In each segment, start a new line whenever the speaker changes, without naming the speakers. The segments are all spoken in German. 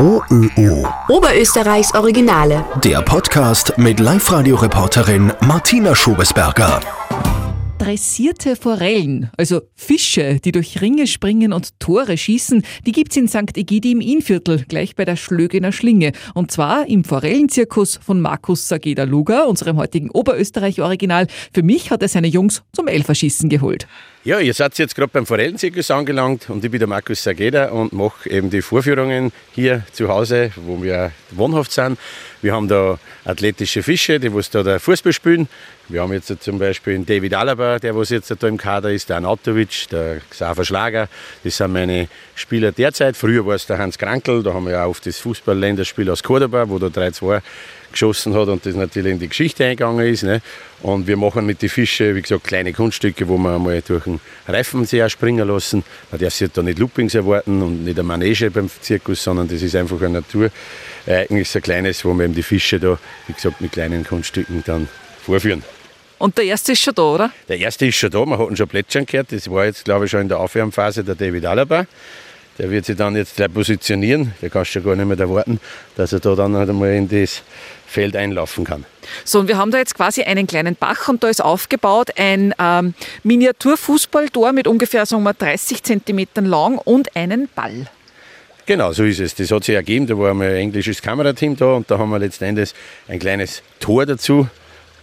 OÖO.
Oberösterreichs Originale.
Der Podcast mit Live-Radio-Reporterin Martina Schobesberger.
Dressierte Forellen, also Fische, die durch Ringe springen und Tore schießen, die gibt's in St. Egidi im Innviertel, gleich bei der Schlögener Schlinge. Und zwar im Forellenzirkus von Markus Sageda Luger, unserem heutigen Oberösterreich-Original. Für mich hat er seine Jungs zum Elferschießen geholt.
Ja, ihr seid jetzt gerade beim Forellenzirkus angelangt und ich bin der Markus Sageda und mache eben die Vorführungen hier zu Hause, wo wir wohnhaft sind. Wir haben da athletische Fische, die was da Fußball spielen. Wir haben jetzt zum Beispiel den David Alaba, der was jetzt da im Kader ist, der Anatovic, der Xaver Schlager. Das sind meine Spieler derzeit. Früher war es der Hans Krankel, da haben wir ja auf das Fußball-Länderspiel aus Cordoba, wo der 3-2 geschossen hat und das natürlich in die Geschichte eingegangen ist. Ne? Und wir machen mit den Fischen, wie gesagt, kleine Kunststücke, wo wir einmal durch den Reifen sehr springen lassen. Man darf sich da nicht Loopings erwarten und nicht eine Manege beim Zirkus, sondern das ist einfach ein Naturereignis, ein kleines, wo wir eben die Fische da, wie gesagt, mit kleinen Kunststücken dann vorführen.
Und der erste ist schon da, oder?
Der erste ist schon da, wir hatten schon plätschern gehört. Das war jetzt, glaube ich, schon in der Aufwärmphase der David Alaba. Der wird sich dann jetzt gleich positionieren. Der kannst schon gar nicht mehr erwarten, dass er da dann halt einmal in das Feld einlaufen kann.
So, und wir haben da jetzt quasi einen kleinen Bach und da ist aufgebaut ein ähm, Miniaturfußballtor mit ungefähr sagen wir, 30 cm lang und einen Ball.
Genau, so ist es. Das hat sich ergeben. Da war einmal ein englisches Kamerateam da und da haben wir letztendlich ein kleines Tor dazu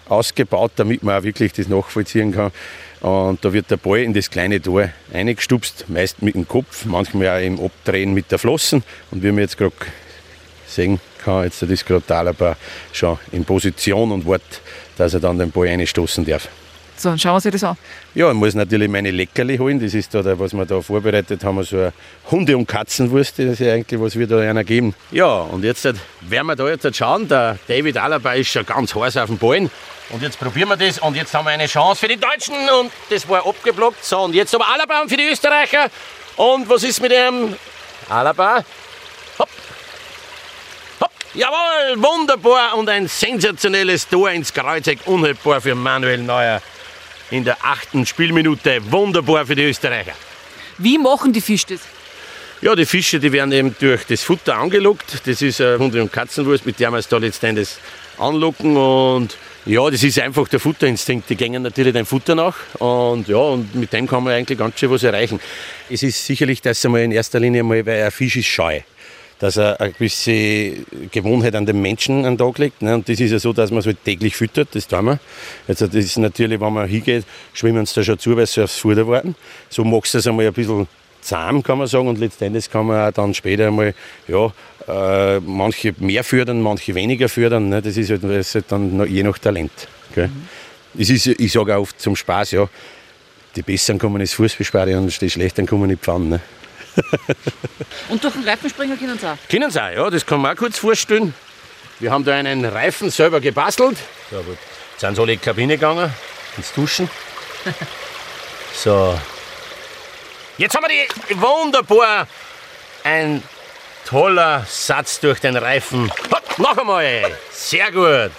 ausgebaut, damit man auch wirklich das nachvollziehen kann. Und da wird der Ball in das kleine Tor eingestupst, meist mit dem Kopf, manchmal auch im Abdrehen mit der Flossen. Und wie man jetzt gerade sehen kann, jetzt ist gerade der Alaba schon in Position und wartet, dass er dann den Ball einstoßen darf.
So, dann schauen wir uns das an.
Ja, ich muss natürlich meine Leckerli holen. Das ist da, was wir da vorbereitet haben, so eine Hunde- und Katzenwurst, das ist ja eigentlich, was wir da einer geben. Ja, und jetzt werden wir da jetzt schauen. Der David Alaba ist schon ganz heiß auf dem Ballen. Und jetzt probieren wir das und jetzt haben wir eine Chance für die Deutschen und das war abgeblockt. So, und jetzt aber Alaba für die Österreicher. Und was ist mit dem Alaba? Hopp. Jawohl, wunderbar und ein sensationelles Tor ins Kreuzeck, unhaltbar für Manuel Neuer in der achten Spielminute. Wunderbar für die Österreicher.
Wie machen die Fische das?
Ja, die Fische, die werden eben durch das Futter angelockt. Das ist eine Hunde- und Katzenwurst, mit der wir es da letztendlich anlocken. Und ja, das ist einfach der Futterinstinkt. Die gehen natürlich dem Futter nach. Und ja, und mit dem kann man eigentlich ganz schön was erreichen. Es ist sicherlich, dass einmal in erster Linie mal, weil ein Fisch ist scheu dass er eine gewisse Gewohnheit an den Menschen an den Tag legt. Ne? Und das ist ja so, dass man es halt täglich füttert, das tun wir. Also das ist natürlich, wenn man hingeht, schwimmen sie da schon zu, weil sie aufs Futter warten. So machst du es einmal ein bisschen zahm, kann man sagen, und letztendlich kann man auch dann später einmal, ja, äh, manche mehr fördern, manche weniger fördern. Ne? Das ist halt, das ist halt dann je nach Talent. Gell? Mhm. Das ist, ich sage auch oft zum Spaß, ja, die Besseren kommen ins Fußballstadion und die Schlechteren kommen in die Pfanne. Ne?
und durch den Reifenspringer können sie auch?
Können sie auch, ja, das kann man auch kurz vorstellen. Wir haben da einen Reifen selber gebastelt. So, gut. Jetzt sind sie alle in die Kabine gegangen, ins Duschen. So. Jetzt haben wir die wunderbar. Ein toller Satz durch den Reifen. Hopp, noch einmal. Sehr gut.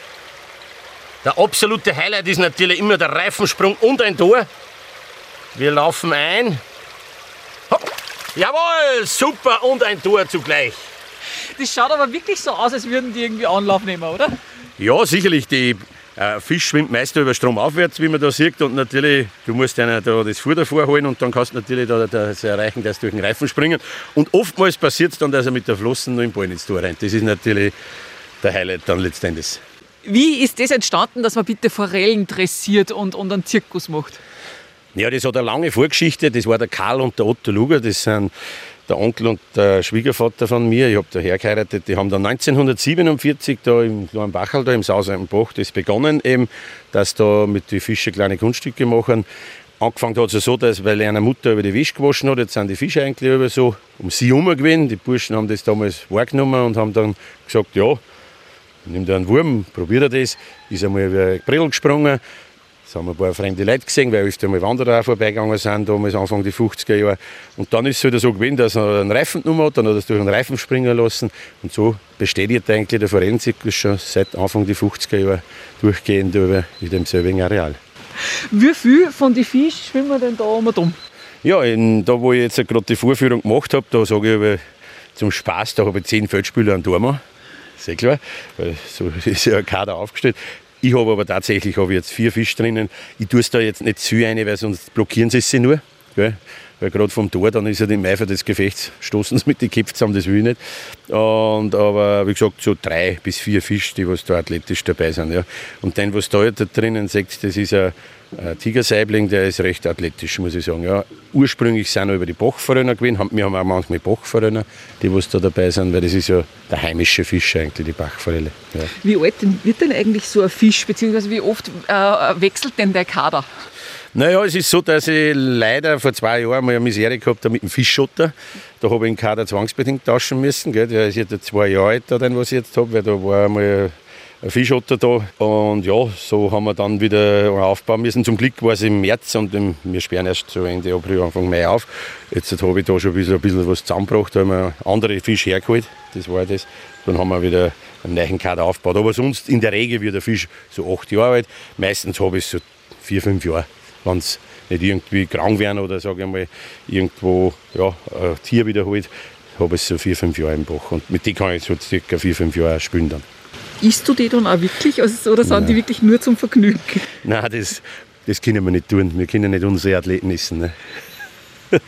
Der absolute Highlight ist natürlich immer der Reifensprung und ein Tor. Wir laufen ein. Jawohl, super und ein Tor zugleich.
Das schaut aber wirklich so aus, als würden die irgendwie Anlauf nehmen, oder?
Ja, sicherlich. Die äh, Fisch schwimmt meist über Strom aufwärts, wie man da sieht. Und natürlich, du musst einer da das Futter vorholen und dann kannst du natürlich da, das erreichen, dass durch den Reifen springen. Und oftmals passiert es dann, dass er mit der Flossen nur im Ball ins Tor rennt. Das ist natürlich der Highlight dann letztendlich.
Wie ist das entstanden, dass man bitte Forellen dressiert und, und einen Zirkus macht?
Ja, das hat eine lange Vorgeschichte. Das war der Karl und der Otto Luger. Das sind der Onkel und der Schwiegervater von mir. Ich habe da hergeheiratet. Die haben dann 1947 da im kleinen Bachel, da im Saus am Bach, das begonnen, eben, dass da mit den Fischen kleine Kunststücke machen. Angefangen hat es so, dass, weil eine Mutter über die Wäsche gewaschen hat, jetzt sind die Fische eigentlich über so um sie herum gewesen. Die Burschen haben das damals wahrgenommen und haben dann gesagt, ja, nimm dir einen Wurm, probier das. Ist einmal über Brill gesprungen, es haben ein paar fremde Leute gesehen, weil öfter mal Wanderer vorbeigegangen sind, damals Anfang der 50er Jahre. Und dann ist es wieder so gewesen, dass er einen Reifen genommen hat, dann hat er es durch einen Reifen springen lassen. Und so bestätigt eigentlich der Forellenzirkus schon seit Anfang der 50er Jahre durchgehend über in dem selben Areal.
Wie viel von den Fischen schwimmen denn da um und um?
Ja, in, da wo ich jetzt gerade die Vorführung gemacht habe, da sage ich über zum Spaß, da habe ich zehn Feldspieler an Dorma. Sehr klar, weil so ist ja ein Kader aufgestellt. Ich habe aber tatsächlich habe jetzt vier Fische drinnen. Ich tue es da jetzt nicht zu rein, weil sonst blockieren sie sie nur. Gell? Weil gerade vom Tor, dann ist ja im Eifer des Gefechts, stoßen sie mit den Köpfen zusammen, das will ich nicht. Und, aber wie gesagt, so drei bis vier Fische, die was da athletisch dabei sind. Ja. Und dann, was da, da drinnen sagt, das ist ein, ein Tigersaibling, der ist recht athletisch, muss ich sagen. Ja. Ursprünglich sind wir über die Bachforellen gewesen, wir haben auch manchmal Bachforellen, die was da dabei sind, weil das ist ja der heimische Fisch eigentlich, die Bachforelle. Ja.
Wie alt wird denn eigentlich so ein Fisch, beziehungsweise wie oft äh, wechselt denn der Kader?
Naja, es ist so, dass ich leider vor zwei Jahren mal eine Misere gehabt habe mit dem Fischschotter. Da habe ich den Kader zwangsbedingt tauschen müssen. Gell. Der ist jetzt zwei Jahre älter, den, was ich jetzt habe, weil da war einmal ein Fischotter da. Und ja, so haben wir dann wieder aufbauen müssen. Zum Glück war es im März und wir sperren erst so Ende April, Anfang Mai auf. Jetzt habe ich da schon ein bisschen, ein bisschen was zusammengebracht, da haben wir andere Fische hergeholt. Das war das. Dann haben wir wieder einen neuen Kader aufgebaut. Aber sonst in der Regel wird der Fisch so acht Jahre alt. Meistens habe ich so vier, fünf Jahre wenn es nicht irgendwie krank werden oder sage ich mal, irgendwo ja, ein Tier wiederholt, habe ich so vier, fünf Jahre im Bach. Und mit denen kann ich so circa vier, fünf Jahre spielen dann.
Isst du die dann auch wirklich also, oder sind Nein. die wirklich nur zum Vergnügen?
Nein, das, das können wir nicht tun. Wir können nicht unsere Athleten essen. Ne?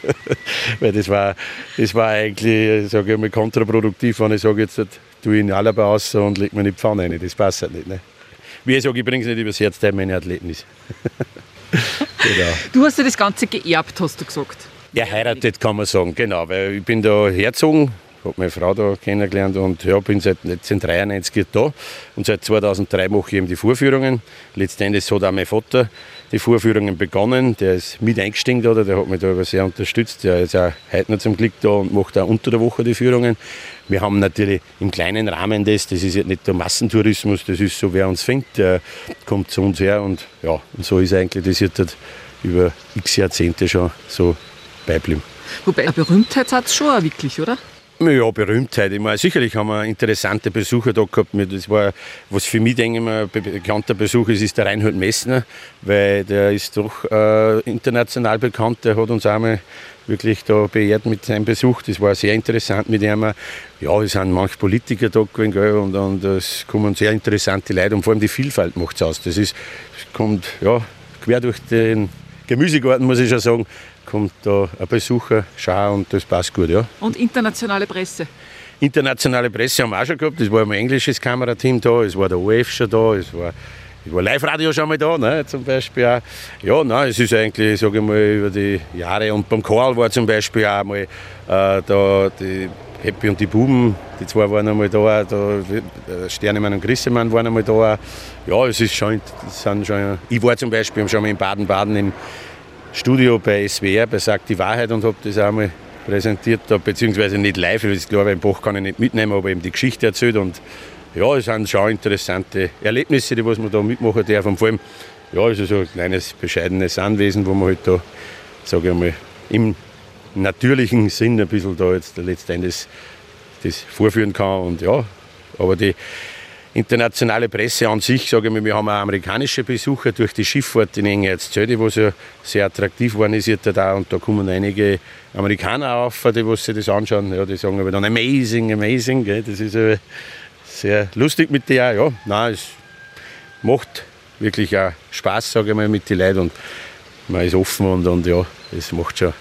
Weil das war, das war eigentlich, sage ich mal, kontraproduktiv, wenn ich sage, jetzt tue ich ihn alle aus und lege mir in die Pfanne rein. Das passt halt nicht. Ne? Wie ich sage, ich bringe es nicht übers Herz, der meine Athleten ist.
genau. Du hast ja das Ganze geerbt, hast du gesagt.
Ja, heiratet kann man sagen, genau. Weil ich bin da herzogen, habe meine Frau da kennengelernt und ja, bin seit 1993 da. Und seit 2003 mache ich eben die Vorführungen. Letztendlich hat auch mein Vater die Vorführungen begonnen. Der ist mit eingestiegen da, der hat mich da sehr unterstützt. Der ist auch heute noch zum Glück da und macht auch unter der Woche die Führungen. Wir haben natürlich im kleinen Rahmen das, das ist jetzt nicht der Massentourismus, das ist so, wer uns findet, der kommt zu uns her und ja, und so ist eigentlich das jetzt halt über x Jahrzehnte schon so beiblieben.
Wobei eine Berühmtheit hat es schon wirklich, oder?
Ja, Berühmtheit. Ich meine, sicherlich haben wir interessante Besucher da gehabt. Das war, was für mich, denke ich mal, bekannter Besuch ist, ist der Reinhold Messner, weil der ist doch äh, international bekannt. Der hat uns einmal wirklich da beehrt mit seinem Besuch. Das war sehr interessant mit ihm. Ja, es sind manche Politiker da gewesen, gell, und, und es kommen sehr interessante Leute und vor allem die Vielfalt macht es aus. Das ist, kommt ja, quer durch den Gemüsegarten, muss ich schon sagen, kommt da ein Besucher, schau und das passt gut, ja.
Und internationale Presse?
Internationale Presse haben wir auch schon gehabt. Es war ein englisches Kamerateam da, es war der OF schon da, es war, es war Live-Radio schon mal da, ne, zum Beispiel auch. Ja, nein, es ist eigentlich, sage ich mal, über die Jahre. Und beim Karl war zum Beispiel auch mal äh, da die Happy und die Buben, die zwei waren einmal da, da Sternemann und Grissemann waren einmal da. Ja, es ist schon, sind schon, ich war zum Beispiel schon mal in Baden-Baden im Studio bei SWR, bei Sagt die Wahrheit und habe das auch mal präsentiert, da, beziehungsweise nicht live, weil ist klar, beim Bach kann ich nicht mitnehmen, aber eben die Geschichte erzählt und ja, es sind schon interessante Erlebnisse, die was man da mitmachen darf und vor allem, ja, es ist so ein kleines, bescheidenes Anwesen, wo man halt da, sage ich mal, im natürlichen Sinn ein bisschen da jetzt letztendlich das vorführen kann und ja, aber die internationale Presse an sich, sage ich mal, wir haben auch amerikanische Besucher durch die Schifffahrt in Engertszelde, wo ja sehr attraktiv organisiert da und da kommen einige Amerikaner auf, die sich das anschauen, ja, die sagen aber dann amazing, amazing, gell? das ist äh, sehr lustig mit der, ja, nein, es macht wirklich auch Spaß, sage ich mal, mit den Leuten und man ist offen und, und ja, es macht schon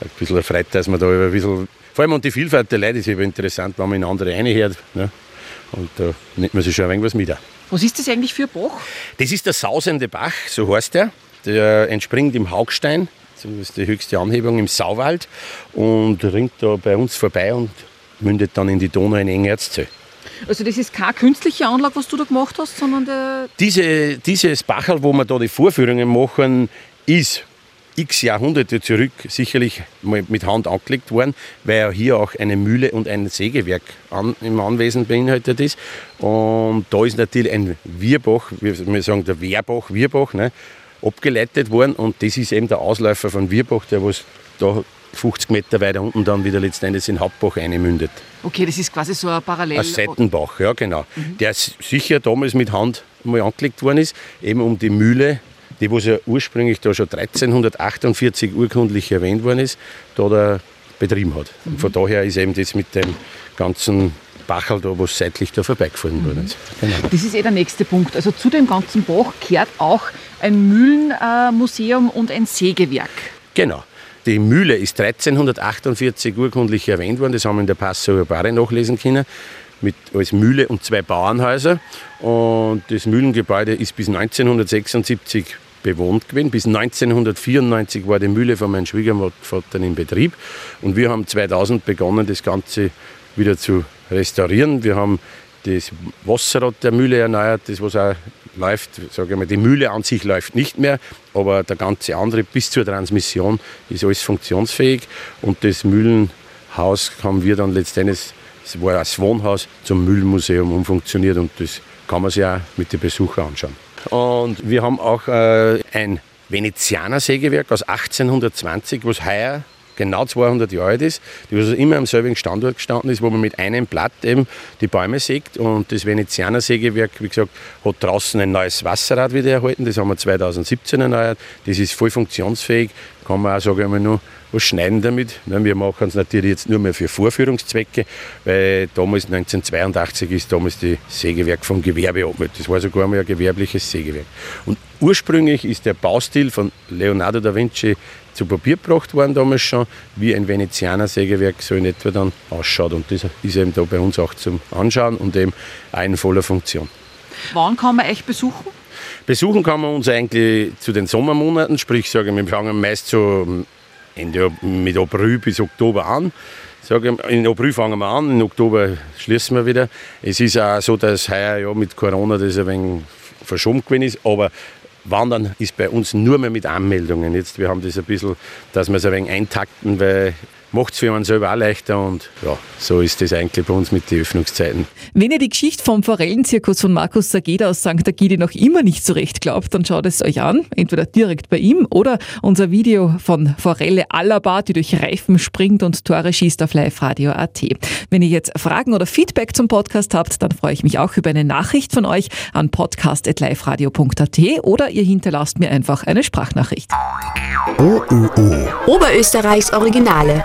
ein bisschen Freude, dass man da ein bisschen, vor allem und die Vielfalt der Leute ist eben interessant, wenn man in andere reinhört. Ne? Und da nimmt man sich schon ein wenig was mit.
Was ist das eigentlich für ein Bach?
Das ist der Sausende Bach, so heißt der. Der entspringt im Haugstein, das ist die höchste Anhebung im Sauwald und ringt da bei uns vorbei und mündet dann in die Donau in Engerzell.
Also das ist keine künstliche Anlage, was du da gemacht hast, sondern der...
Diese, dieses Bachel, wo wir da die Vorführungen machen, ist x Jahrhunderte zurück sicherlich mal mit Hand angelegt worden, weil ja hier auch eine Mühle und ein Sägewerk an, im Anwesen beinhaltet ist. Und da ist natürlich ein Wirbach, wir sagen der Wehrbach, Wirbach, ne, abgeleitet worden und das ist eben der Ausläufer von Wirbach, der was da 50 Meter weiter unten dann wieder letztendlich in den Hauptbach einmündet.
Okay, das ist quasi so ein Parallel...
Ein Seitenbach, ja genau. Mhm. Der sicher damals mit Hand mal angelegt worden ist, eben um die Mühle die was ja ursprünglich da schon 1348 urkundlich erwähnt worden ist, da der betrieben hat. Und von daher ist eben das mit dem ganzen Bachel da, was seitlich da vorbeigefahren wurde.
Genau. Das ist eh der nächste Punkt. Also zu dem ganzen Bach gehört auch ein Mühlenmuseum und ein Sägewerk.
Genau. Die Mühle ist 1348 urkundlich erwähnt worden, das haben wir in der Passauer Barre nachlesen können, mit, als Mühle und zwei Bauernhäuser. Und das Mühlengebäude ist bis 1976 bewohnt gewesen. Bis 1994 war die Mühle von meinem Schwiegervater in Betrieb. Und wir haben 2000 begonnen, das Ganze wieder zu restaurieren. Wir haben das Wasserrad der Mühle erneuert, das was auch läuft. Sage ich mal, die Mühle an sich läuft nicht mehr, aber der ganze andere bis zur Transmission ist alles funktionsfähig. Und das Mühlenhaus haben wir dann letztendlich, es war als Wohnhaus, zum Mühlenmuseum umfunktioniert und das kann man sich auch mit den Besuchern anschauen. Und wir haben auch äh, ein Venezianer Sägewerk aus 1820, was heuer genau 200 Jahre alt ist, die also immer am selben Standort gestanden ist, wo man mit einem Blatt eben die Bäume sägt. Und das Venezianer Sägewerk, wie gesagt, hat draußen ein neues Wasserrad wieder erhalten. Das haben wir 2017 erneuert. Das ist voll funktionsfähig. Kann man auch, sage ich mal, nur was schneiden damit. Wir machen es natürlich jetzt nur mehr für Vorführungszwecke, weil damals 1982 ist damals das Sägewerk vom Gewerbe abgemeldet. Das war sogar mal ein gewerbliches Sägewerk. Und ursprünglich ist der Baustil von Leonardo da Vinci zu Papier gebracht worden damals schon, wie ein Venezianer Sägewerk so in etwa dann ausschaut. Und das ist eben da bei uns auch zum Anschauen und eben auch in voller Funktion.
Wann kann man euch besuchen?
Besuchen kann man uns eigentlich zu den Sommermonaten, sprich, sagen wir, fangen meist so Ende mit April bis Oktober an. in April fangen wir an, in Oktober schließen wir wieder. Es ist auch so, dass heuer ja mit Corona das ein wenig verschoben gewesen ist, aber Wandern ist bei uns nur mehr mit Anmeldungen. Jetzt, wir haben das ein bisschen, dass wir es ein wenig eintakten, weil macht es für einen selber auch leichter und ja, so ist das eigentlich bei uns mit den Öffnungszeiten.
Wenn ihr die Geschichte vom Forellenzirkus von Markus Sageda aus St. Agidi noch immer nicht so recht glaubt, dann schaut es euch an, entweder direkt bei ihm oder unser Video von Forelle Alaba, die durch Reifen springt und Tore schießt auf liveradio.at. Wenn ihr jetzt Fragen oder Feedback zum Podcast habt, dann freue ich mich auch über eine Nachricht von euch an podcast.liveradio.at oder ihr hinterlasst mir einfach eine Sprachnachricht.
OÖO. Oberösterreichs Originale.